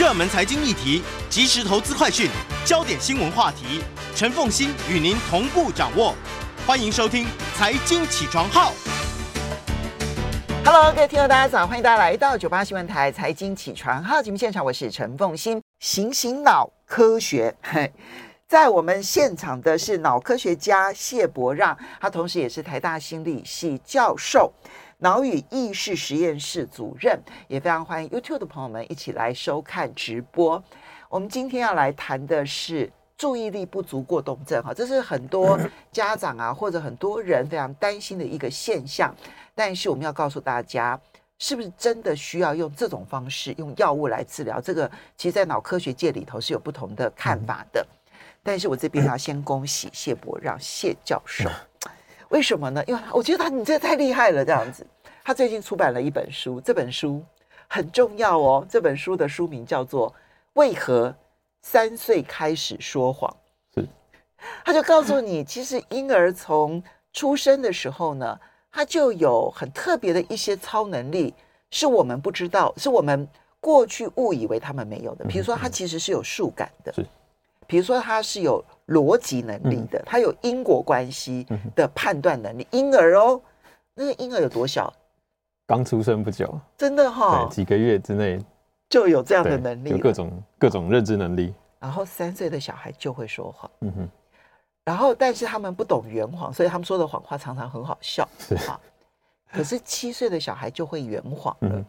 热门财经议题、即时投资快讯、焦点新闻话题，陈凤馨与您同步掌握。欢迎收听《财经起床号》。Hello，各位听众，大家早，欢迎大家来到九八新闻台《财经起床号》节目现场，我是陈凤馨。醒醒脑科学。在我们现场的是脑科学家谢伯让，他同时也是台大心理系教授、脑与意识实验室主任，也非常欢迎 YouTube 的朋友们一起来收看直播。我们今天要来谈的是注意力不足过动症，哈，这是很多家长啊或者很多人非常担心的一个现象。但是我们要告诉大家，是不是真的需要用这种方式用药物来治疗？这个其实，在脑科学界里头是有不同的看法的。但是我这边要先恭喜谢博让谢教授，为什么呢？因为我觉得他你这太厉害了，这样子。他最近出版了一本书，这本书很重要哦。这本书的书名叫做《为何三岁开始说谎》。是，他就告诉你，其实婴儿从出生的时候呢，他就有很特别的一些超能力，是我们不知道，是我们过去误以为他们没有的。比如说，他其实是有数感的。是。比如说，他是有逻辑能力的，他有因果关系的判断能力。婴儿哦，那个婴儿有多小？刚出生不久，真的哈，几个月之内就有这样的能力，有各种各种认知能力。然后三岁的小孩就会说谎，嗯哼。然后，但是他们不懂圆谎，所以他们说的谎话常常很好笑，是啊。可是七岁的小孩就会圆谎了。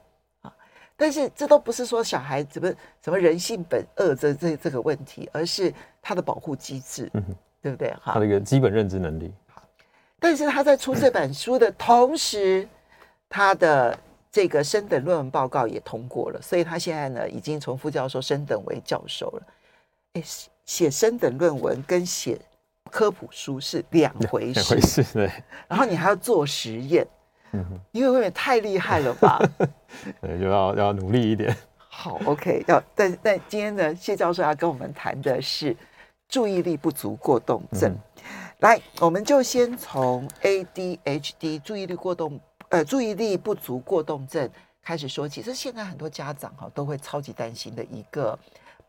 但是这都不是说小孩怎么什么人性本恶这这这个问题，而是他的保护机制，嗯、哼对不对？哈，他的一个基本认知能力。好，但是他在出这本书的同时，他的这个升等论文报告也通过了，所以他现在呢已经从副教授升等为教授了。哎，写升等论文跟写科普书是两回事，两回事对。然后你还要做实验。嗯，因为未免太厉害了吧？对，就要要努力一点。好，OK，要但但今天呢，谢教授要跟我们谈的是注意力不足过动症。嗯、来，我们就先从 ADHD 注意力过动呃注意力不足过动症开始说起。这现在很多家长哈都会超级担心的一个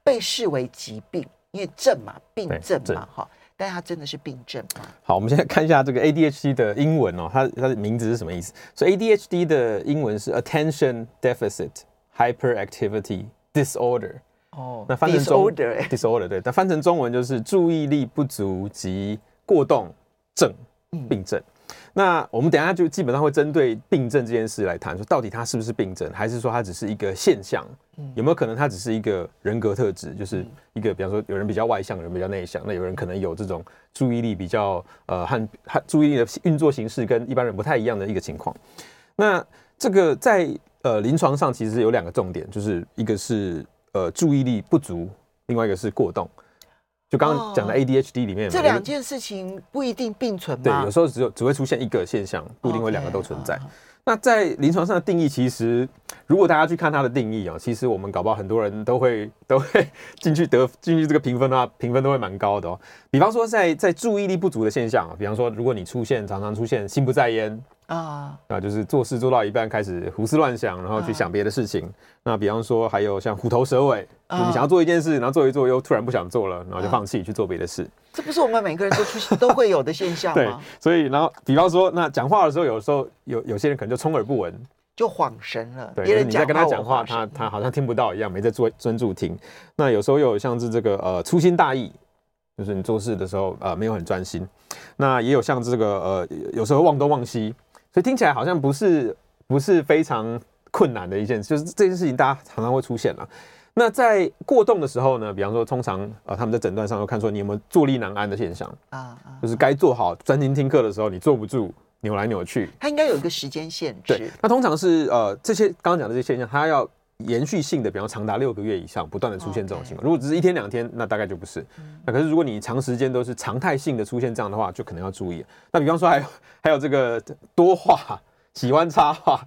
被视为疾病，因为症嘛，病症嘛，哈。但它真的是病症吗？好，我们现在看一下这个 ADHD 的英文哦，它它的名字是什么意思？所以 ADHD 的英文是 Attention Deficit Hyperactivity Disorder。哦，那翻成中 disorder disorder 对，但翻成中文就是注意力不足及过动症病症。嗯那我们等一下就基本上会针对病症这件事来谈，说到底它是不是病症，还是说它只是一个现象？有没有可能它只是一个人格特质，就是一个比方说有人比较外向，有人比较内向，那有人可能有这种注意力比较呃和和注意力的运作形式跟一般人不太一样的一个情况。那这个在呃临床上其实有两个重点，就是一个是呃注意力不足，另外一个是过动。就刚刚讲的 ADHD 里面，这两件事情不一定并存吗？对，有时候只有只会出现一个现象，不一定会两个都存在。那在临床上的定义，其实如果大家去看它的定义啊，其实我们搞不好很多人都会 都会进去得进去这个评分的话，评分都会蛮高的哦。比方说在在注意力不足的现象啊，比方说如果你出现常常出现心不在焉。啊，啊，就是做事做到一半开始胡思乱想，然后去想别的事情。那比方说还有像虎头蛇尾，你想要做一件事，然后做一做又突然不想做了，然后就放弃去做别的事。这不是我们每个人都出现都会有的现象吗？对，所以然后比方说，那讲话的时候，有时候有有些人可能就充耳不闻，就恍神了。对，别人你在跟他讲话，他他好像听不到一样，没在做专注听。那有时候又有像是这个呃粗心大意，就是你做事的时候呃没有很专心。那也有像这个呃有时候忘东忘西。所以听起来好像不是不是非常困难的一件事，就是这件事情大家常常会出现了。那在过动的时候呢，比方说通常呃他们在诊断上会看出你有没有坐立难安的现象啊，就是该坐好专心听课的时候你坐不住，扭来扭去。它应该有一个时间限制。对，那通常是呃这些刚刚讲的这些现象，它要延续性的，比方长达六个月以上，不断的出现这种情况。如果只是一天两天，那大概就不是。那可是如果你长时间都是常态性的出现这样的话，就可能要注意。那比方说还有 还有这个多话，喜欢插话，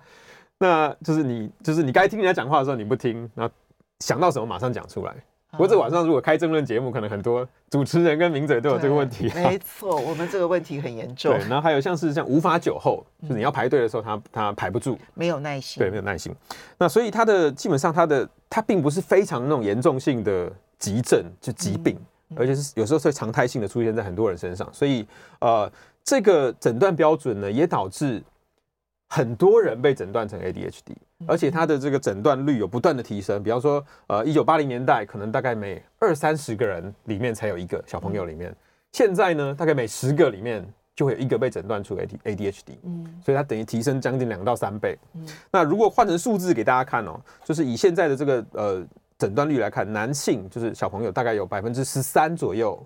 那就是你就是你该听人家讲话的时候你不听，然后想到什么马上讲出来。不过晚上如果开政论节目，可能很多主持人跟名嘴都有这个问题。没错，我们这个问题很严重。对，然后还有像是像无法久候，就是你要排队的时候，他他排不住，没有耐心。对，没有耐心。那所以他的基本上他的他并不是非常那种严重性的急症，就疾病，而且是有时候是常态性的出现在很多人身上。所以呃，这个诊断标准呢，也导致很多人被诊断成 ADHD。而且它的这个诊断率有不断的提升，比方说，呃，一九八零年代可能大概每二三十个人里面才有一个小朋友里面，现在呢，大概每十个里面就会有一个被诊断出 ADHD，嗯，所以它等于提升将近两到三倍。嗯，那如果换成数字给大家看哦，就是以现在的这个呃诊断率来看，男性就是小朋友大概有百分之十三左右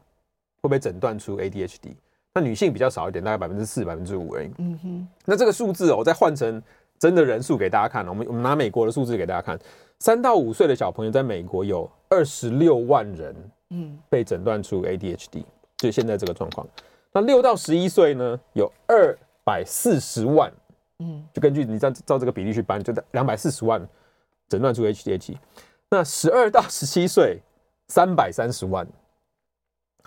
会被诊断出 ADHD，那女性比较少一点，大概百分之四、百分之五而已。嗯哼，那这个数字哦，我再换成。真的人数给大家看，我们我们拿美国的数字给大家看，三到五岁的小朋友在美国有二十六万人，嗯，被诊断出 ADHD，就现在这个状况。那六到十一岁呢，有二百四十万，嗯，就根据你照照这个比例去搬，就两百四十万诊断出 ADHD。那十二到十七岁，三百三十万。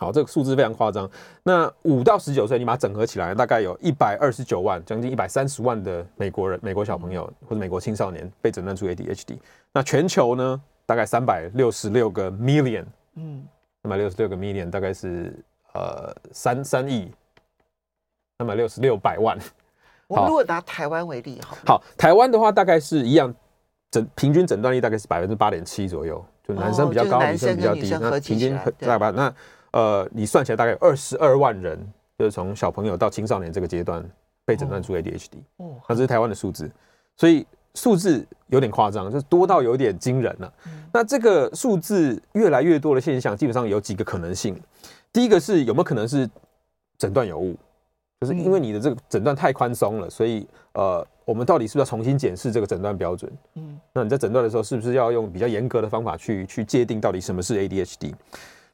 好，这个数字非常夸张。那五到十九岁，你把它整合起来，大概有一百二十九万，将近一百三十万的美国人、美国小朋友或者美国青少年被诊断出 ADHD。那全球呢，大概三百六十六个 million，嗯，三百六十六个 million，大概是呃三三亿，三百六十六百万。我们如果拿台湾为例，好，好，台湾的话大概是一样，诊平均诊断率大概是百分之八点七左右，就男生比较高，哦、女生比较低，那平均大概那。呃，你算起来大概有二十二万人，就是从小朋友到青少年这个阶段被诊断出 ADHD，哦，那这是台湾的数字，所以数字有点夸张，就是多到有点惊人了。那这个数字越来越多的现象，基本上有几个可能性。第一个是有没有可能是诊断有误，就是因为你的这个诊断太宽松了，所以呃，我们到底是不是要重新检视这个诊断标准？嗯，那你在诊断的时候，是不是要用比较严格的方法去去界定到底什么是 ADHD？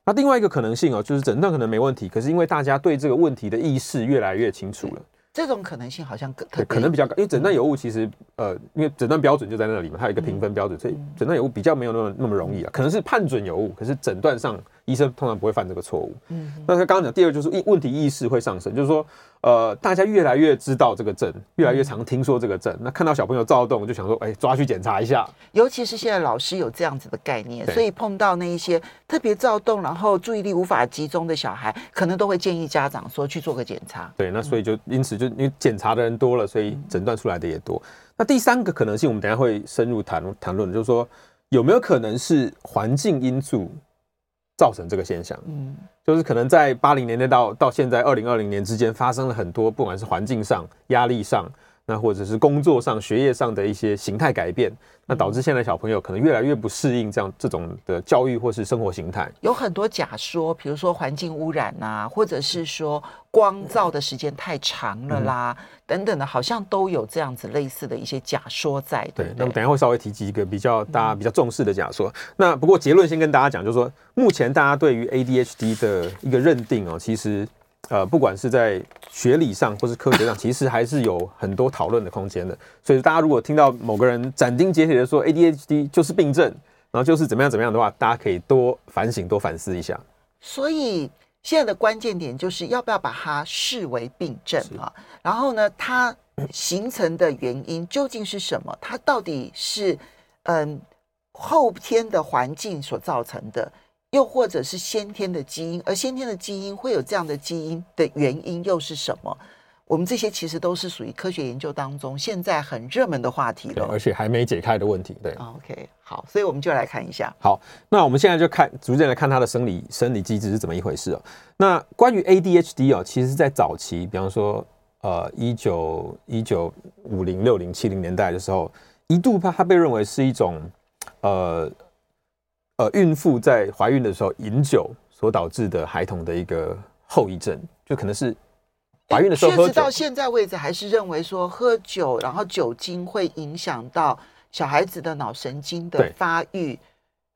那另外一个可能性哦，就是诊断可能没问题，可是因为大家对这个问题的意识越来越清楚了，这种可能性好像更，可能比较高，因为诊断有误，其实呃，因为诊断标准就在那里嘛，它有一个评分标准，所以诊断有误比较没有那么那么容易啊，可能是判准有误，可是诊断上。医生通常不会犯这个错误。嗯，那他刚刚讲第二就是意问题意识会上升，就是说，呃，大家越来越知道这个症，越来越常听说这个症，那看到小朋友躁动，就想说，哎，抓去检查一下。尤其是现在老师有这样子的概念，所以碰到那一些特别躁动，然后注意力无法集中的小孩，可能都会建议家长说去做个检查。对，那所以就因此就因为检查的人多了，所以诊断出来的也多。那第三个可能性，我们等下会深入谈谈论，就是说有没有可能是环境因素。造成这个现象，嗯，就是可能在八零年代到到现在二零二零年之间，发生了很多，不管是环境上、压力上，那或者是工作上、学业上的一些形态改变，那导致现在小朋友可能越来越不适应这样这种的教育或是生活形态。有很多假说，比如说环境污染啊，或者是说光照的时间太长了啦，嗯、等等的，好像都有这样子类似的一些假说在。对，对，那么等一下会稍微提及一个比较大家比较重视的假说。嗯、那不过结论先跟大家讲，就是说目前大家对于 ADHD 的一个认定哦，其实呃不管是在学理上或是科学上，其实还是有很多讨论的空间的。所以大家如果听到某个人斩钉截铁的说 ADHD 就是病症，然后就是怎么样怎么样的话，大家可以多反省、多反思一下。所以。现在的关键点就是要不要把它视为病症啊？然后呢，它形成的原因究竟是什么？它到底是嗯后天的环境所造成的，又或者是先天的基因？而先天的基因会有这样的基因的原因又是什么？我们这些其实都是属于科学研究当中现在很热门的话题了，而且还没解开的问题。对，OK，好，所以我们就来看一下。好，那我们现在就看逐渐来看它的生理生理机制是怎么一回事哦。那关于 ADHD 哦，其实在早期，比方说呃一九一九五零六零七零年代的时候，一度它它被认为是一种呃呃孕妇在怀孕的时候饮酒所导致的孩童的一个后遗症，就可能是。怀孕的时候喝酒，确实到现在为止还是认为说喝酒，然后酒精会影响到小孩子的脑神经的发育。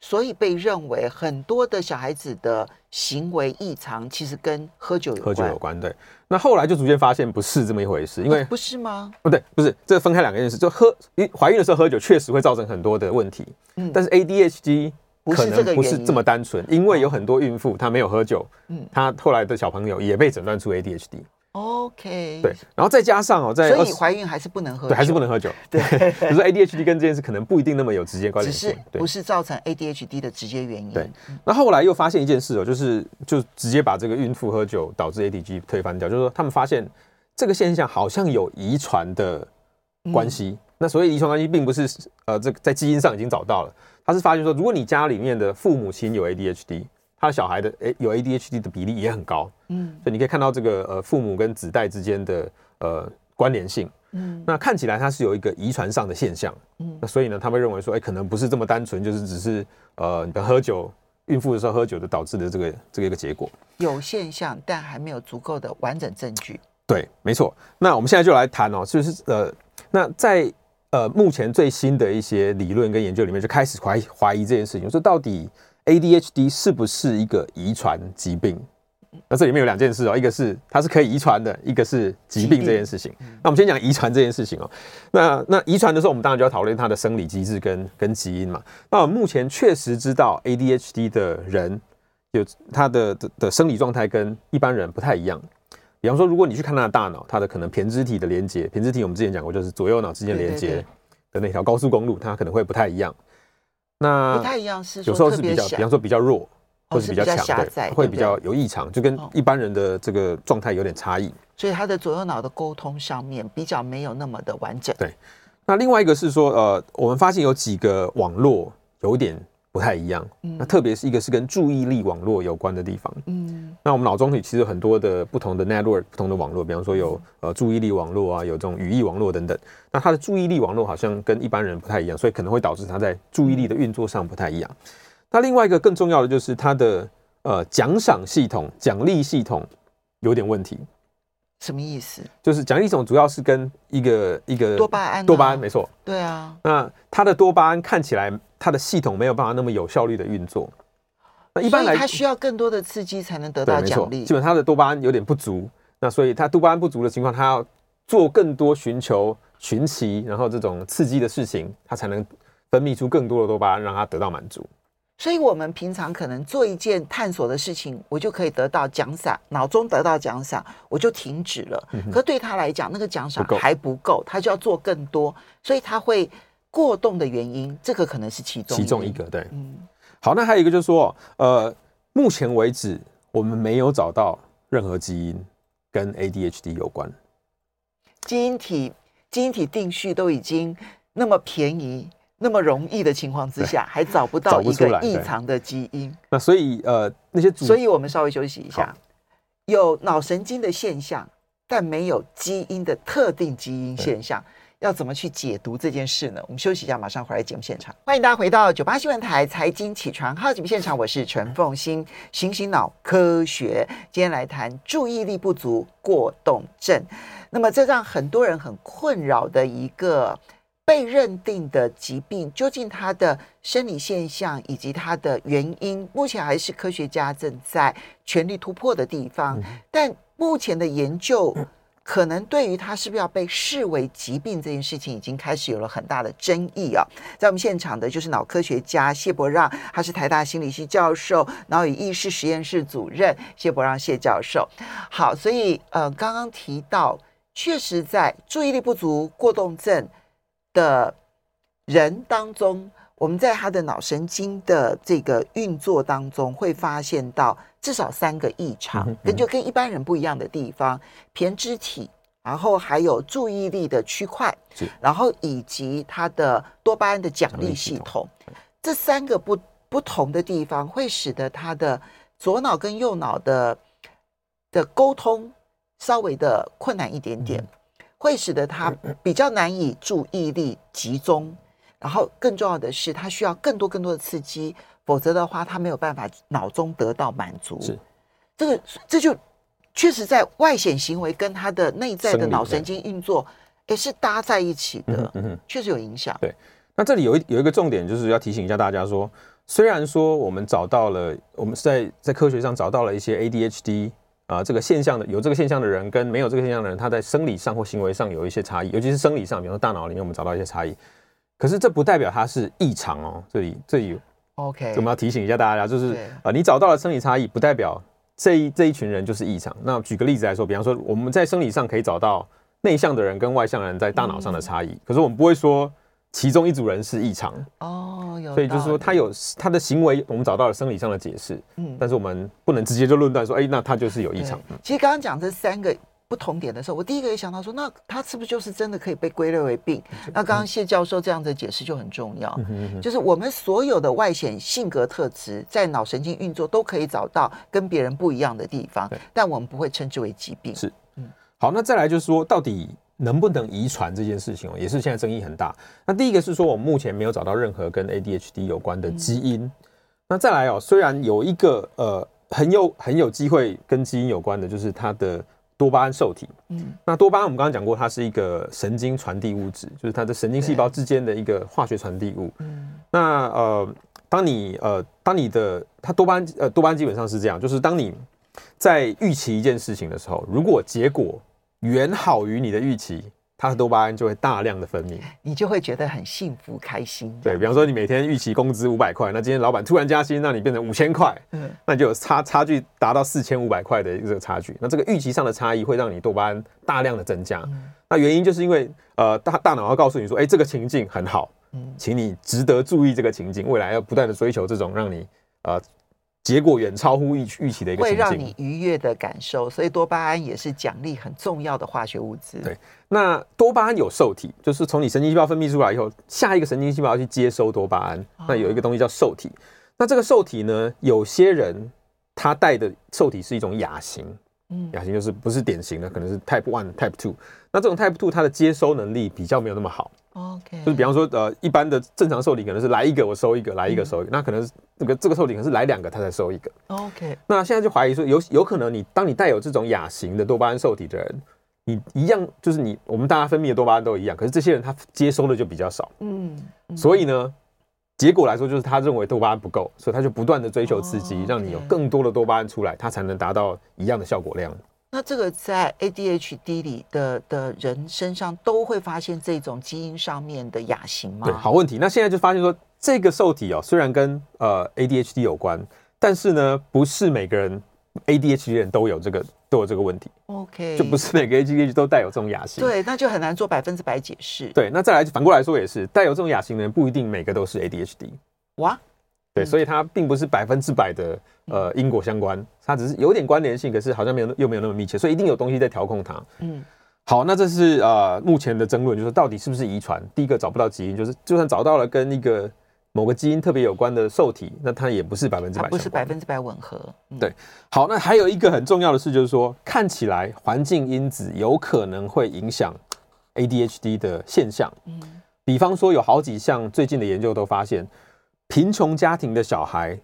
所以被认为很多的小孩子的行为异常，其实跟喝酒有关。喝酒有关，对。那后来就逐渐发现不是这么一回事，因为不是吗？不对，不是，这分开两个件事。就喝，怀孕的时候喝酒确实会造成很多的问题。嗯。但是 ADHD 可能不是这么单纯，因为有很多孕妇她没有喝酒，嗯，她后来的小朋友也被诊断出 ADHD。OK，对，然后再加上哦，在所以怀孕还是不能喝酒，对，还是不能喝酒。对，可是 ADHD 跟这件事可能不一定那么有直接关联性，只是不是造成 ADHD 的直接原因。对，那后来又发现一件事哦，就是就直接把这个孕妇喝酒导致 ADHD 推翻掉，就是说他们发现这个现象好像有遗传的关系。嗯、那所以遗传关系，并不是呃这个在基因上已经找到了，他是发现说，如果你家里面的父母亲有 ADHD。他的小孩的诶有 ADHD 的比例也很高，嗯，所以你可以看到这个呃父母跟子代之间的呃关联性，嗯，那看起来它是有一个遗传上的现象，嗯，那所以呢，他们认为说，哎，可能不是这么单纯，就是只是呃你喝酒，孕妇的时候喝酒的导致的这个这个一个结果，有现象，但还没有足够的完整证据。对，没错。那我们现在就来谈哦，就是呃，那在呃目前最新的一些理论跟研究里面，就开始怀疑怀疑这件事情，说到底。ADHD 是不是一个遗传疾病？那这里面有两件事哦，一个是它是可以遗传的，一个是疾病这件事情。那我们先讲遗传这件事情哦。那那遗传的时候，我们当然就要讨论它的生理机制跟跟基因嘛。那我们目前确实知道 ADHD 的人有他的的的生理状态跟一般人不太一样。比方说，如果你去看他的大脑，他的可能胼胝体的连接，胼胝体我们之前讲过，就是左右脑之间连接的那条高速公路，它可能会不太一样。那不太一样，是有时候是比较，比方说比较弱，或者是比较强，对，会比较有异常，就跟一般人的这个状态有点差异。所以他的左右脑的沟通上面比较没有那么的完整。对，那另外一个是说，呃，我们发现有几个网络有点。不太一样，那特别是一个是跟注意力网络有关的地方。嗯，那我们脑中里其实有很多的不同的 network，不同的网络，比方说有呃注意力网络啊，有这种语义网络等等。那他的注意力网络好像跟一般人不太一样，所以可能会导致他在注意力的运作上不太一样。那另外一个更重要的就是他的呃奖赏系统、奖励系统有点问题。什么意思？就是奖励系统主要是跟一个一个多巴胺，多巴胺没错。对啊，那它的多巴胺看起来它的系统没有办法那么有效率的运作。那一般来，它需要更多的刺激才能得到奖励。基本它的多巴胺有点不足，那所以它多巴胺不足的情况，它要做更多寻求寻奇，然后这种刺激的事情，它才能分泌出更多的多巴胺，让它得到满足。所以，我们平常可能做一件探索的事情，我就可以得到奖赏，脑中得到奖赏，我就停止了。嗯、可对他来讲，那个奖赏还不够，他就要做更多，所以他会过动的原因，这个可能是其中其中一个。对，嗯，好，那还有一个就是说，呃，目前为止我们没有找到任何基因跟 ADHD 有关，基因体基因体定序都已经那么便宜。那么容易的情况之下，还找不到一个异常的基因。那所以呃，那些所以我们稍微休息一下。有脑神经的现象，但没有基因的特定基因现象，要怎么去解读这件事呢？我们休息一下，马上回来节目现场。欢迎大家回到九八新闻台财经起床号节目现场，我是陈凤欣，醒醒脑科学，今天来谈注意力不足过动症。那么这让很多人很困扰的一个。被认定的疾病，究竟它的生理现象以及它的原因，目前还是科学家正在全力突破的地方。但目前的研究，可能对于它是不是要被视为疾病这件事情，已经开始有了很大的争议啊。在我们现场的就是脑科学家谢伯让，他是台大心理系教授、脑与意识实验室主任。谢伯让谢教授，好，所以呃，刚刚提到，确实在注意力不足过动症。的人当中，我们在他的脑神经的这个运作当中，会发现到至少三个异常，跟就跟一般人不一样的地方：胼胝体，然后还有注意力的区块，然后以及他的多巴胺的奖励系统。这三个不不同的地方，会使得他的左脑跟右脑的的沟通稍微的困难一点点。会使得他比较难以注意力集中，然后更重要的是，他需要更多更多的刺激，否则的话，他没有办法脑中得到满足。是这个，这就确实在外显行为跟他的内在的脑神经运作，也是搭在一起的嗯，确实有影响。对，那这里有一有一个重点，就是要提醒一下大家说，虽然说我们找到了，我们是在在科学上找到了一些 ADHD 啊、呃、这个现象的有这个现象的人跟没有这个现象的人，他在生理上或行为上有一些差异，尤其是生理上，比如说大脑里面我们找到一些差异。可是这不代表它是异常哦，这里这里 OK，我们要提醒一下大家，就是啊、呃，你找到了生理差异，不代表这一这一群人就是异常。那举个例子来说，比方说我们在生理上可以找到内向的人跟外向的人在大脑上的差异，嗯、可是我们不会说。其中一组人是异常。哦，所以就是说他有他的行为，我们找到了生理上的解释，嗯，但是我们不能直接就论断说，哎，那他就是有异常。其实刚刚讲这三个不同点的时候，我第一个也想到说，那他是不是就是真的可以被归类为病？那刚刚谢教授这样的解释就很重要，就是我们所有的外显性格特质在脑神经运作都可以找到跟别人不一样的地方，但我们不会称之为疾病。是，嗯，好，那再来就是说到底。能不能遗传这件事情哦，也是现在争议很大。那第一个是说，我们目前没有找到任何跟 ADHD 有关的基因。那再来哦，虽然有一个呃很有很有机会跟基因有关的，就是它的多巴胺受体。嗯，那多巴胺我们刚刚讲过，它是一个神经传递物质，就是它的神经细胞之间的一个化学传递物。嗯，那呃，当你呃当你的它多巴胺呃多巴胺基本上是这样，就是当你在预期一件事情的时候，如果结果远好于你的预期，它的多巴胺就会大量的分泌，你就会觉得很幸福开心。对，比方说，你每天预期工资五百块，那今天老板突然加薪，让你变成五千块，嗯，那你就有差差距达到四千五百块的这个差距。那这个预期上的差异会让你多巴胺大量的增加。嗯、那原因就是因为呃大大脑要告诉你说，哎，这个情境很好，嗯，请你值得注意这个情境，未来要不断的追求这种让你呃。结果远超乎预预期的一个情境，会让你愉悦的感受，所以多巴胺也是奖励很重要的化学物质。对，那多巴胺有受体，就是从你神经细胞分泌出来以后，下一个神经细胞要去接收多巴胺，哦、那有一个东西叫受体。那这个受体呢，有些人他带的受体是一种亚型，嗯，亚型就是不是典型的，可能是 Type One、Type Two。那这种 Type Two 它的接收能力比较没有那么好。OK，就是比方说，呃，一般的正常受体可能是来一个我收一个，来一个收一个，嗯、那可能是这个这个受体可能是来两个他才收一个。OK，那现在就怀疑说有有可能你当你带有这种亚型的多巴胺受体的人，你一样就是你我们大家分泌的多巴胺都一样，可是这些人他接收的就比较少。嗯，嗯所以呢，结果来说就是他认为多巴胺不够，所以他就不断的追求刺激，oh. 让你有更多的多巴胺出来，他才能达到一样的效果量。那这个在 ADHD 里的的人身上都会发现这种基因上面的亚型吗？对，好问题。那现在就发现说，这个受体哦，虽然跟呃 ADHD 有关，但是呢，不是每个人 ADHD 人都有这个都有这个问题。OK，就不是每个 ADHD 都带有这种亚型。对，那就很难做百分之百解释。对，那再来反过来说也是，带有这种亚型的人不一定每个都是 ADHD。哇。对，所以它并不是百分之百的呃因果相关，它只是有点关联性，可是好像没有又没有那么密切，所以一定有东西在调控它。嗯，好，那这是呃目前的争论，就是到底是不是遗传？第一个找不到基因，就是就算找到了跟一个某个基因特别有关的受体，那它也不是百分之百，不是百分之百吻合。嗯、对，好，那还有一个很重要的事就是说，看起来环境因子有可能会影响 ADHD 的现象。嗯，比方说有好几项最近的研究都发现。贫穷家庭的小孩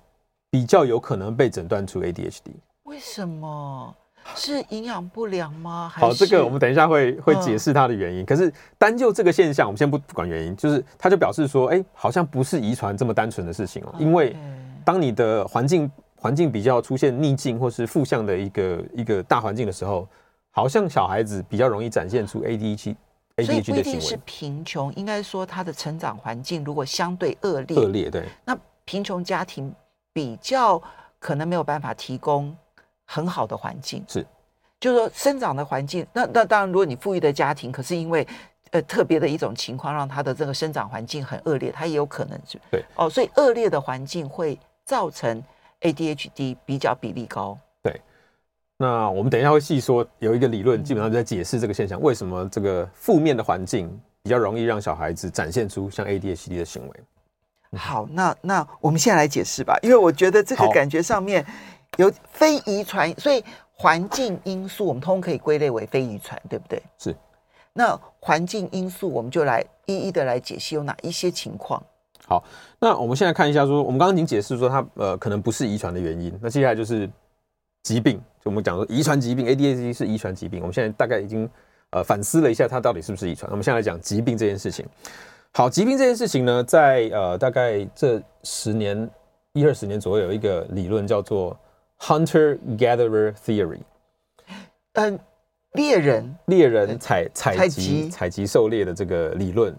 比较有可能被诊断出 ADHD，为什么？是营养不良吗？好，这个我们等一下会会解释它的原因。嗯、可是单就这个现象，我们先不管原因，就是它就表示说，哎、欸，好像不是遗传这么单纯的事情哦。因为当你的环境环境比较出现逆境或是负向的一个一个大环境的时候，好像小孩子比较容易展现出 ADHD。所以不一定是贫穷，应该说他的成长环境如果相对恶劣，恶劣对，那贫穷家庭比较可能没有办法提供很好的环境，是，就是说生长的环境。那那当然，如果你富裕的家庭，可是因为呃特别的一种情况，让他的这个生长环境很恶劣，他也有可能是，对哦，所以恶劣的环境会造成 ADHD 比较比例高。那我们等一下会细说，有一个理论基本上就在解释这个现象，为什么这个负面的环境比较容易让小孩子展现出像 ADHD 的行为。好，那那我们现在来解释吧，因为我觉得这个感觉上面有非遗传，所以环境因素我们通通可以归类为非遗传，对不对？是。那环境因素我们就来一一的来解析有哪一些情况。好，那我们现在看一下说，我们刚刚已经解释说它呃可能不是遗传的原因，那接下来就是。疾病，就我们讲说遗传疾病，ADHD 是遗传疾病。我们现在大概已经呃反思了一下，它到底是不是遗传。我们现在来讲疾病这件事情。好，疾病这件事情呢，在呃大概这十年一二十年左右，有一个理论叫做 Hunter Gatherer Theory。嗯，猎人猎人采采集采集狩猎的这个理论。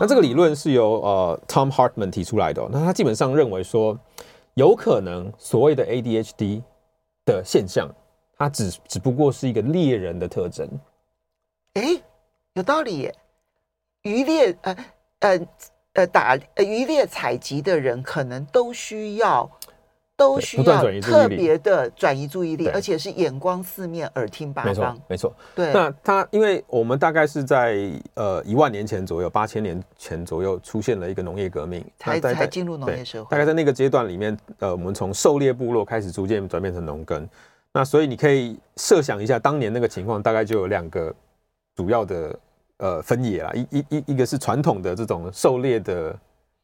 那这个理论是由呃 Tom Hartman 提出来的。那他基本上认为说，有可能所谓的 ADHD 的现象，它只只不过是一个猎人的特征。哎，有道理耶。渔猎呃呃呃打呃渔猎采集的人，可能都需要。都需要特别的转移注意力，而且是眼光四面，耳听八方。没错，没错。对，那他因为我们大概是在呃一万年前左右，八千年前左右出现了一个农业革命，才才进入农业社会。大概在那个阶段里面，呃，我们从狩猎部落开始逐渐转变成农耕。那所以你可以设想一下，当年那个情况，大概就有两个主要的呃分野啦，一一一一个是传统的这种狩猎的。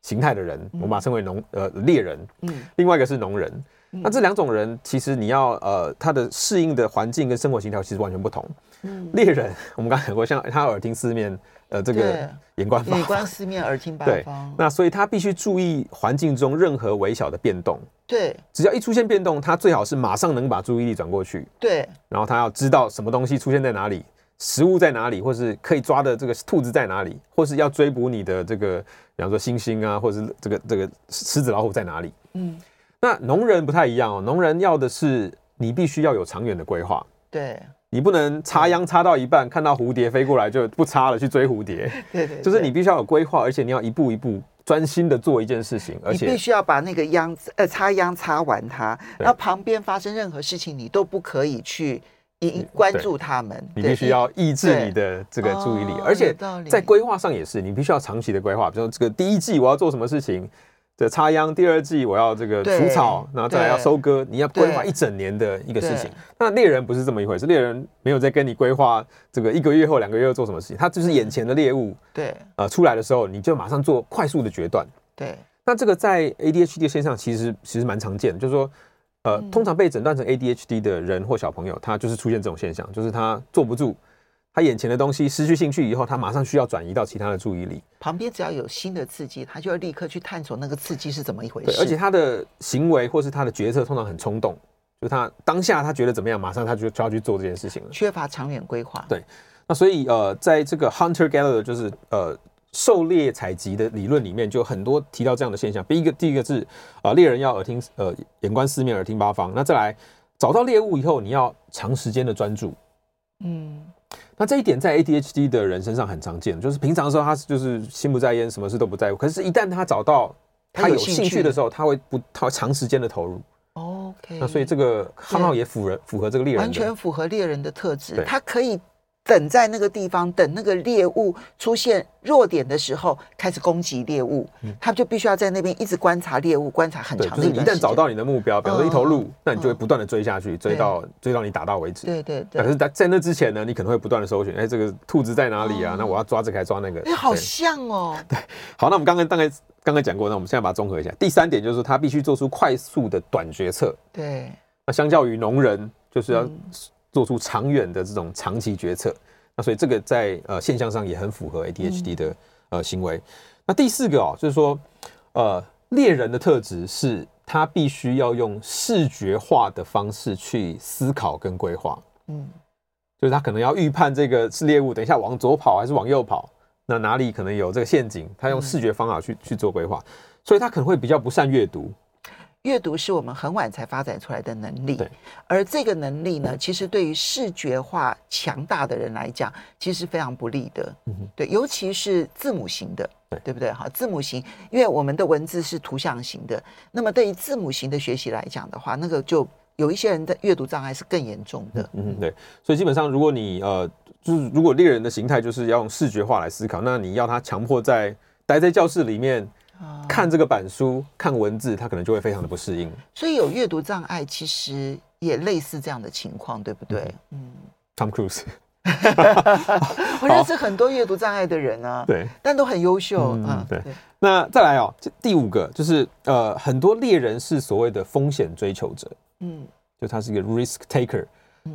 形态的人，我们把它称为农呃猎人，嗯，另外一个是农人。嗯、那这两种人其实你要呃他的适应的环境跟生活形态其实完全不同。嗯，猎人 我们刚才讲过，像他耳听四面，呃，这个眼观眼观四面，耳听八方。那所以他必须注意环境中任何微小的变动。对，只要一出现变动，他最好是马上能把注意力转过去。对，然后他要知道什么东西出现在哪里。食物在哪里，或是可以抓的这个兔子在哪里，或是要追捕你的这个，比方说猩猩啊，或者是这个这个狮子老虎在哪里？嗯，那农人不太一样哦，农人要的是你必须要有长远的规划，对，你不能插秧插到一半，看到蝴蝶飞过来就不插了去追蝴蝶，对，对对，就是你必须要有规划，而且你要一步一步专心的做一件事情，而且你必须要把那个秧呃插秧插完它，然后旁边发生任何事情你都不可以去。你关注他们，你必须要抑制你的这个注意力，而且在规划上也是，你必须要长期的规划。比如说，这个第一季我要做什么事情，这插秧；第二季我要这个除草，然后再来要收割。你要规划一整年的一个事情。那猎人不是这么一回事，猎人没有在跟你规划这个一个月后、两个月后做什么事情，他就是眼前的猎物。对，呃，出来的时候你就马上做快速的决断。对，那这个在 ADHD 的现象其实其实蛮常见的，就是说。呃，通常被诊断成 ADHD 的人或小朋友，他就是出现这种现象，就是他坐不住，他眼前的东西失去兴趣以后，他马上需要转移到其他的注意力。旁边只要有新的刺激，他就要立刻去探索那个刺激是怎么一回事。而且他的行为或是他的决策通常很冲动，就他当下他觉得怎么样，马上他就就要去做这件事情了。缺乏长远规划。对，那所以呃，在这个 Hunter Gatherer 就是呃。狩猎采集的理论里面就很多提到这样的现象。第一个，第一个是啊，猎人要耳听呃眼观四面，耳听八方。那再来找到猎物以后，你要长时间的专注。嗯，那这一点在 ADHD 的人身上很常见，就是平常的时候他就是心不在焉，什么事都不在乎。可是，一旦他找到他有兴趣的时候，他会不他会长时间的投入。OK，那所以这个刚好也符合符合这个猎人，完全符合猎人的特质。他可以。等在那个地方，等那个猎物出现弱点的时候，开始攻击猎物。嗯，他就必须要在那边一直观察猎物，观察很长的时间。就是一旦找到你的目标，比方说一头鹿，那你就会不断的追下去，追到追到你打到为止。对对对。可是，在在那之前呢，你可能会不断的搜寻，哎，这个兔子在哪里啊？那我要抓这个还抓那个？哎，好像哦。对，好，那我们刚刚大概刚刚讲过，那我们现在把它综合一下。第三点就是他必须做出快速的短决策。对。那相较于农人，就是要做出长远的这种长期决策。那所以这个在呃现象上也很符合 ADHD 的呃行为。那第四个哦，就是说呃猎人的特质是他必须要用视觉化的方式去思考跟规划。嗯，就是他可能要预判这个是猎物，等一下往左跑还是往右跑，那哪里可能有这个陷阱，他用视觉方法去去做规划，所以他可能会比较不善阅读。阅读是我们很晚才发展出来的能力，而这个能力呢，其实对于视觉化强大的人来讲，其实非常不利的，嗯，对，尤其是字母型的，对，对不对？哈，字母型，因为我们的文字是图像型的，那么对于字母型的学习来讲的话，那个就有一些人的阅读障碍是更严重的，嗯哼，对，所以基本上，如果你呃，就是如果猎人的形态就是要用视觉化来思考，那你要他强迫在待在教室里面。看这个板书，看文字，他可能就会非常的不适应。所以有阅读障碍，其实也类似这样的情况，对不对？嗯，Tom Cruise，我认识很多阅读障碍的人啊，对，但都很优秀。嗯，对。那再来哦，第五个就是呃，很多猎人是所谓的风险追求者，嗯，就他是一个 risk taker。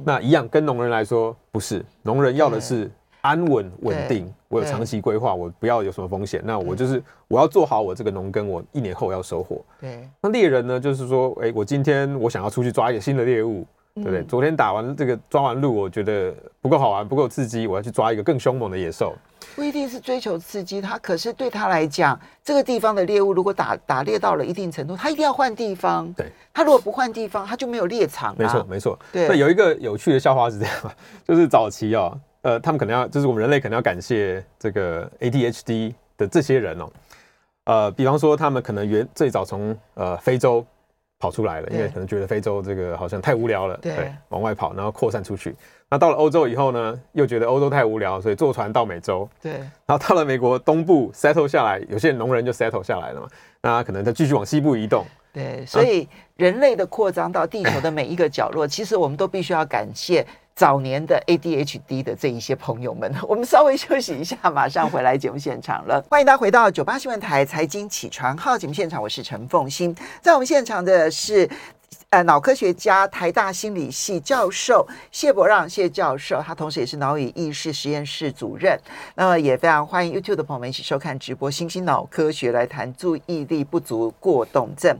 那一样跟农人来说不是，农人要的是安稳稳定，我有长期规划，我不要有什么风险。那我就是我要做好我这个农耕，我一年后要收获。对，那猎人呢，就是说，哎，我今天我想要出去抓一个新的猎物。对不对？昨天打完这个抓完鹿，我觉得不够好玩，不够刺激，我要去抓一个更凶猛的野兽。不一定是追求刺激，他可是对他来讲，这个地方的猎物如果打打猎到了一定程度，他一定要换地方。对，他如果不换地方，他就没有猎场。没错，没错。对，有一个有趣的笑话是这样，就是早期哦，呃，他们可能要，就是我们人类可能要感谢这个 ADHD 的这些人哦，呃，比方说他们可能原最早从呃非洲。跑出来了，因为可能觉得非洲这个好像太无聊了，对，对，往外跑，然后扩散出去。那到了欧洲以后呢，又觉得欧洲太无聊，所以坐船到美洲，对。然后到了美国东部 settle 下来，有些农人就 settle 下来了嘛，那可能他继续往西部移动。对，所以人类的扩张到地球的每一个角落，其实我们都必须要感谢。早年的 ADHD 的这一些朋友们，我们稍微休息一下，马上回来节目现场了。欢迎大家回到九八新闻台财经起床号节目现场，我是陈凤欣。在我们现场的是呃脑科学家、台大心理系教授谢伯让谢教授，他同时也是脑与意识实验室主任。那么也非常欢迎 YouTube 的朋友们一起收看直播，新兴脑科学来谈注意力不足过动症。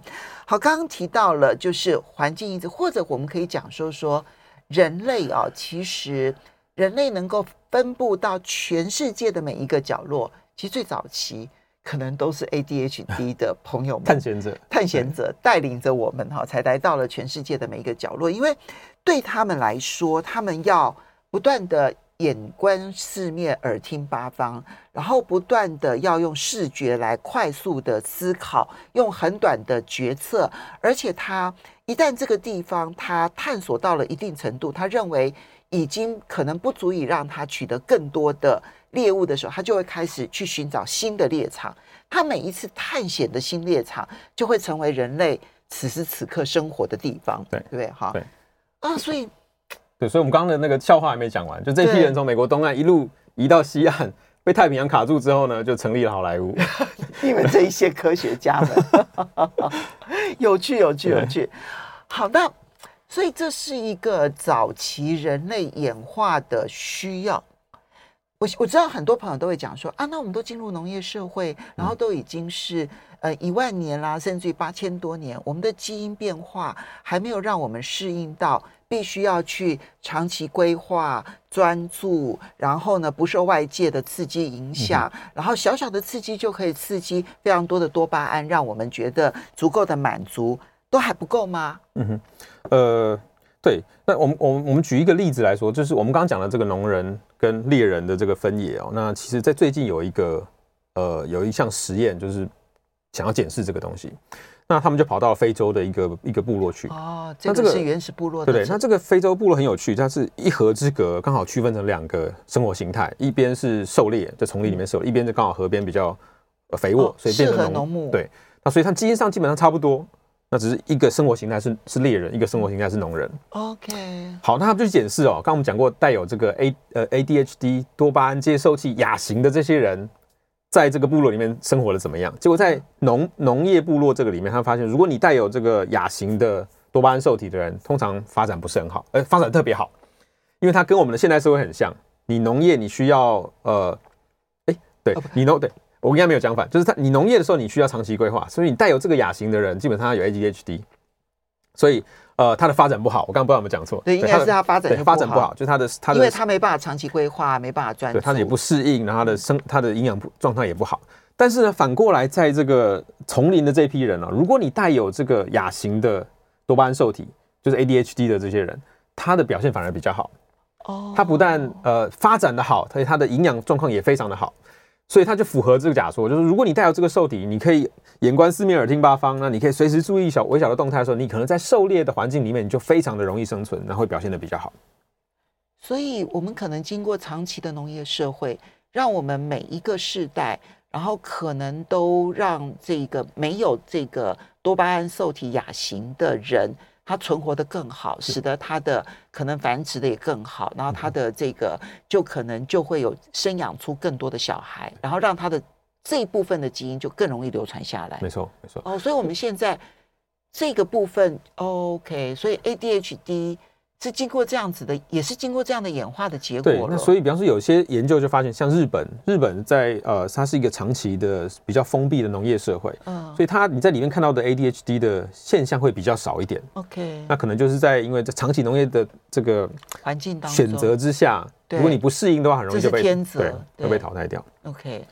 好，刚刚提到了就是环境因子，或者我们可以讲说说。人类啊，其实人类能够分布到全世界的每一个角落，其实最早期可能都是 ADHD 的朋友们，探险者，探险者带领着我们哈，才来到了全世界的每一个角落。因为对他们来说，他们要不断的眼观四面，耳听八方，然后不断的要用视觉来快速的思考，用很短的决策，而且他。一旦这个地方他探索到了一定程度，他认为已经可能不足以让他取得更多的猎物的时候，他就会开始去寻找新的猎场。他每一次探险的新猎场，就会成为人类此时此刻生活的地方。对，对？哈，对啊，所以对，所以我们刚刚的那个笑话还没讲完，就这批人从美国东岸一路移到西岸，被太平洋卡住之后呢，就成立了好莱坞。你们这一些科学家们，有趣，有趣，有趣。好的，那所以这是一个早期人类演化的需要。我我知道很多朋友都会讲说啊，那我们都进入农业社会，然后都已经是呃一万年啦，甚至于八千多年，我们的基因变化还没有让我们适应到必须要去长期规划、专注，然后呢不受外界的刺激影响，然后小小的刺激就可以刺激非常多的多巴胺，让我们觉得足够的满足。都还不够吗？嗯哼，呃，对，那我们我们我们举一个例子来说，就是我们刚刚讲的这个农人跟猎人的这个分野哦。那其实，在最近有一个呃有一项实验，就是想要检视这个东西。那他们就跑到非洲的一个一个部落去。哦，这个是原始部落的。对对，那这个非洲部落很有趣，它是一河之隔，刚好区分成两个生活形态，一边是狩猎，在丛林里面狩猎，嗯、一边就刚好河边比较肥沃，哦、所以变成农牧。对，那所以它基因上基本上差不多。那只是一个生活形态是是猎人，一个生活形态是农人。OK，好，那他们就去检视哦。刚刚我们讲过，带有这个 A 呃 ADHD 多巴胺接受器亚型的这些人，在这个部落里面生活的怎么样？结果在农农业部落这个里面，他发现，如果你带有这个亚型的多巴胺受体的人，通常发展不是很好，呃，发展特别好，因为它跟我们的现代社会很像。你农业你需要呃，哎，对.你农对。我应该没有讲反，就是他，你农业的时候你需要长期规划，所以你带有这个亚型的人，基本上他有 ADHD，所以呃它的发展不好。我刚刚不知道有没有讲错，对，应该是它发展发展不好，就是他的它的，因为它没办法长期规划，没办法专注，对，他也不适应，然后它的生它的营养状态也不好。但是呢，反过来在这个丛林的这批人呢、啊，如果你带有这个亚型的多巴胺受体，就是 ADHD 的这些人，他的表现反而比较好。哦，他不但呃发展的好，所以他的营养状况也非常的好。所以他就符合这个假说，就是如果你带有这个受体，你可以眼观四面，耳听八方，那你可以随时注意小微小的动态的时候，你可能在狩猎的环境里面，你就非常的容易生存，然后会表现得比较好。所以，我们可能经过长期的农业社会，让我们每一个世代，然后可能都让这个没有这个多巴胺受体亚型的人。他存活得更好，使得他的可能繁殖的也更好，然后他的这个就可能就会有生养出更多的小孩，然后让他的这一部分的基因就更容易流传下来。没错，没错。哦，所以我们现在这个部分，OK，所以 ADHD 是经过这样子的，也是经过这样的演化的结果。对，那所以比方说有些研究就发现，像日本，日本在呃，它是一个长期的比较封闭的农业社会，嗯，所以它你在里面看到的 ADHD 的现象会比较少一点。OK，那可能就是在因为在长期农业的这个环境当中选择之下，如果你不适应的话，很容易就被天择对，会被淘汰掉。OK，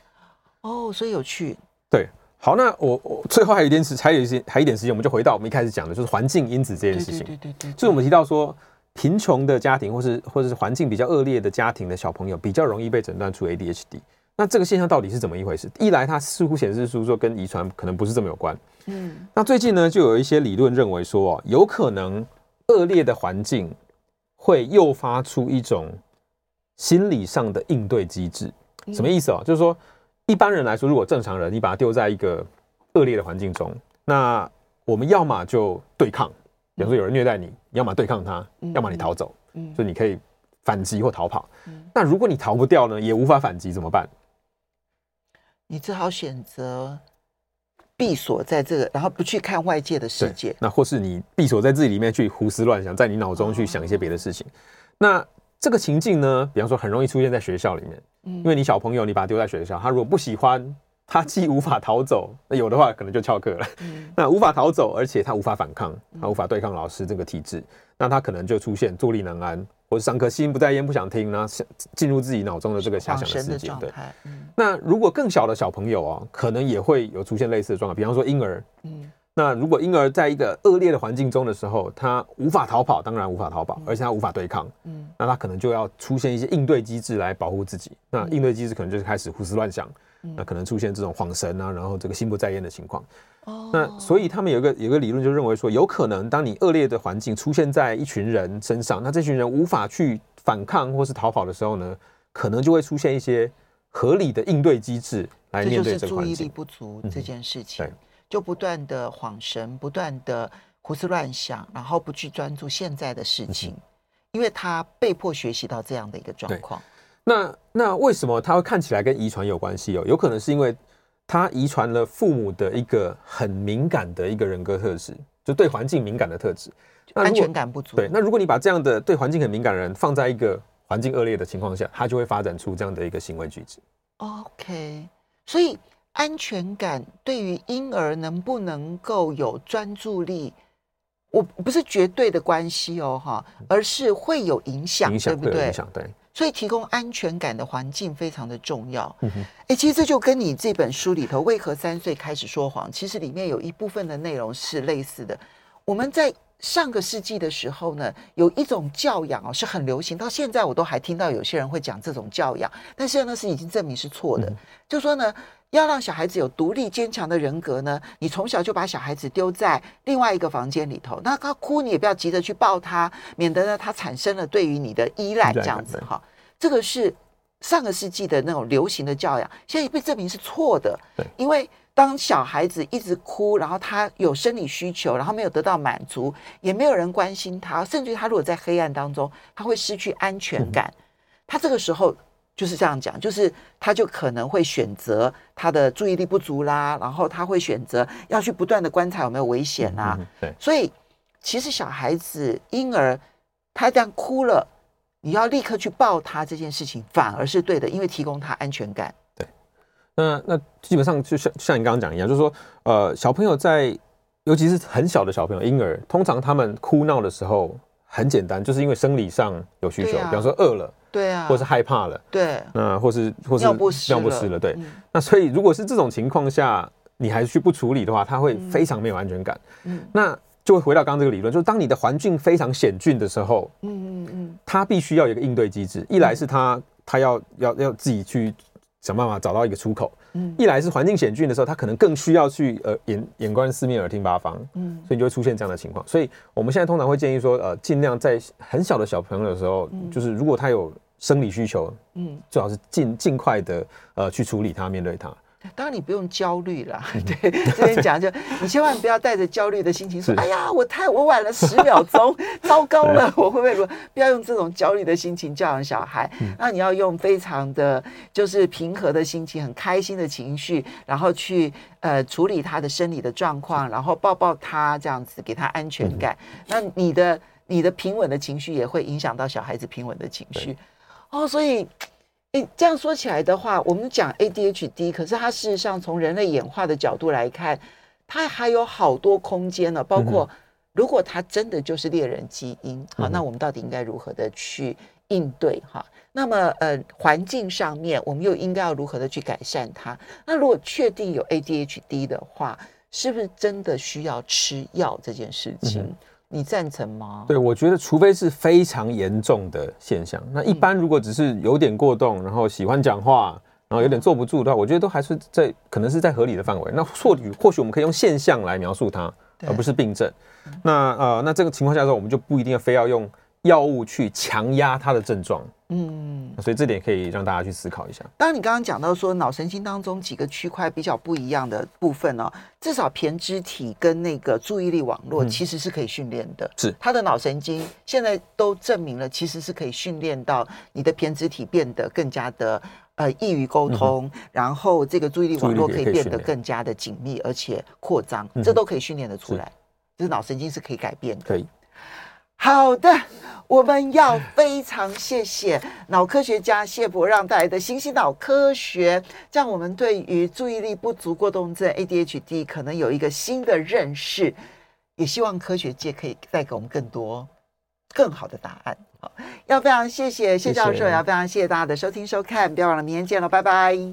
哦，所以有趣。对。好，那我我最后还有一点时，还有一些还有一点时间，我们就回到我们一开始讲的，就是环境因子这件事情。对对对对。所以我们提到说，贫穷的家庭，或是或者是环境比较恶劣的家庭的小朋友，比较容易被诊断出 ADHD。那这个现象到底是怎么一回事？一来，它似乎显示出说跟遗传可能不是这么有关。嗯。那最近呢，就有一些理论认为说，有可能恶劣的环境会诱发出一种心理上的应对机制。什么意思啊？就是说。一般人来说，如果正常人，你把他丢在一个恶劣的环境中，那我们要么就对抗，比如说有人虐待你，要么对抗他，要么你逃走，嗯，所以你可以反击或逃跑。那如果你逃不掉呢，也无法反击，怎么办？你只好选择闭锁在这个，然后不去看外界的世界。那或是你闭锁在自己里面去胡思乱想，在你脑中去想一些别的事情。那这个情境呢，比方说很容易出现在学校里面。因为你小朋友，你把他丢在学校，他如果不喜欢，他既无法逃走，那有的话可能就翘课了。那无法逃走，而且他无法反抗，他无法对抗老师这个体制，那他可能就出现坐立难安，或者上课心不在焉，不想听，然后进入自己脑中的这个遐想的世界。对，那如果更小的小朋友哦，可能也会有出现类似的状况，比方说婴儿。那如果婴儿在一个恶劣的环境中的时候，他无法逃跑，当然无法逃跑，而且他无法对抗，嗯，那他可能就要出现一些应对机制来保护自己。那应对机制可能就是开始胡思乱想，那可能出现这种恍神啊，然后这个心不在焉的情况。哦，那所以他们有一个有一个理论就认为说，有可能当你恶劣的环境出现在一群人身上，那这群人无法去反抗或是逃跑的时候呢，可能就会出现一些合理的应对机制来面对这个环境。注意力不足这件事情。对。就不断的恍神，不断的胡思乱想，然后不去专注现在的事情，嗯、因为他被迫学习到这样的一个状况。那那为什么他会看起来跟遗传有关系哦？有可能是因为他遗传了父母的一个很敏感的一个人格特质，就对环境敏感的特质，安全感不足。对，那如果你把这样的对环境很敏感的人放在一个环境恶劣的情况下，他就会发展出这样的一个行为举止。OK，所以。安全感对于婴儿能不能够有专注力，我不是绝对的关系哦，哈，而是会有影响，影响，对不对？影响，对。所以提供安全感的环境非常的重要。嗯哼，哎，其实这就跟你这本书里头为何三岁开始说谎，其实里面有一部分的内容是类似的。我们在上个世纪的时候呢，有一种教养哦是很流行，到现在我都还听到有些人会讲这种教养，但是呢是已经证明是错的，嗯、就说呢。要让小孩子有独立坚强的人格呢，你从小就把小孩子丢在另外一个房间里头，那他哭你也不要急着去抱他，免得呢他产生了对于你的依赖这样子哈。这个是上个世纪的那种流行的教养，现在被证明是错的。对，因为当小孩子一直哭，然后他有生理需求，然后没有得到满足，也没有人关心他，甚至于他如果在黑暗当中，他会失去安全感，嗯、他这个时候。就是这样讲，就是他就可能会选择他的注意力不足啦，然后他会选择要去不断的观察有没有危险啊。对，所以其实小孩子婴儿他这样哭了，你要立刻去抱他这件事情反而是对的，因为提供他安全感。对，那那基本上就像像你刚刚讲一样，就是说呃，小朋友在尤其是很小的小朋友婴儿，通常他们哭闹的时候很简单，就是因为生理上有需求，啊、比方说饿了。对啊，或是害怕了，对，那或是或是尿不湿尿不湿了，对。那所以如果是这种情况下，你还去不处理的话，他会非常没有安全感。嗯，那就会回到刚刚这个理论，就是当你的环境非常险峻的时候，嗯嗯嗯，他必须要有一个应对机制。一来是他他要要要自己去想办法找到一个出口，嗯，一来是环境险峻的时候，他可能更需要去呃眼眼观四面，耳听八方，嗯，所以就会出现这样的情况。所以我们现在通常会建议说，呃，尽量在很小的小朋友的时候，就是如果他有生理需求，嗯，最好是尽尽快的，呃，去处理他，面对它。当然你不用焦虑了，对，这边讲就你千万不要带着焦虑的心情说，哎呀，我太我晚了十秒钟，糟糕了，我会不会说？不要用这种焦虑的心情教养小孩，那你要用非常的就是平和的心情，很开心的情绪，然后去呃处理他的生理的状况，然后抱抱他这样子，给他安全感。那你的。你的平稳的情绪也会影响到小孩子平稳的情绪。哦，所以，诶，这样说起来的话，我们讲 ADHD，可是它事实上从人类演化的角度来看，它还有好多空间呢。包括如果它真的就是猎人基因，好，那我们到底应该如何的去应对哈？那么，呃，环境上面我们又应该要如何的去改善它？那如果确定有 ADHD 的话，是不是真的需要吃药这件事情？嗯你赞成吗？对，我觉得除非是非常严重的现象，那一般如果只是有点过动，然后喜欢讲话，然后有点坐不住的话，我觉得都还是在可能是在合理的范围。那或许或许我们可以用现象来描述它，而不是病症。那呃，那这个情况下的时候，我们就不一定要非要用药物去强压它的症状。嗯，所以这点可以让大家去思考一下。当然，你刚刚讲到说脑神经当中几个区块比较不一样的部分呢、哦，至少胼胝体跟那个注意力网络其实是可以训练的。嗯、是，他的脑神经现在都证明了，其实是可以训练到你的胼胝体变得更加的呃易于沟通，嗯、然后这个注意力网络可以变得更加的紧密而且扩张，这都可以训练得出来。就是脑神经是可以改变的。可以。好的，我们要非常谢谢脑科学家谢伯让带来的新兴脑科学，这样我们对于注意力不足过动症 ADHD 可能有一个新的认识，也希望科学界可以带给我们更多更好的答案。好，要非常谢谢谢教授，也要非常谢谢大家的收听收看，不要忘了明天见了，拜拜。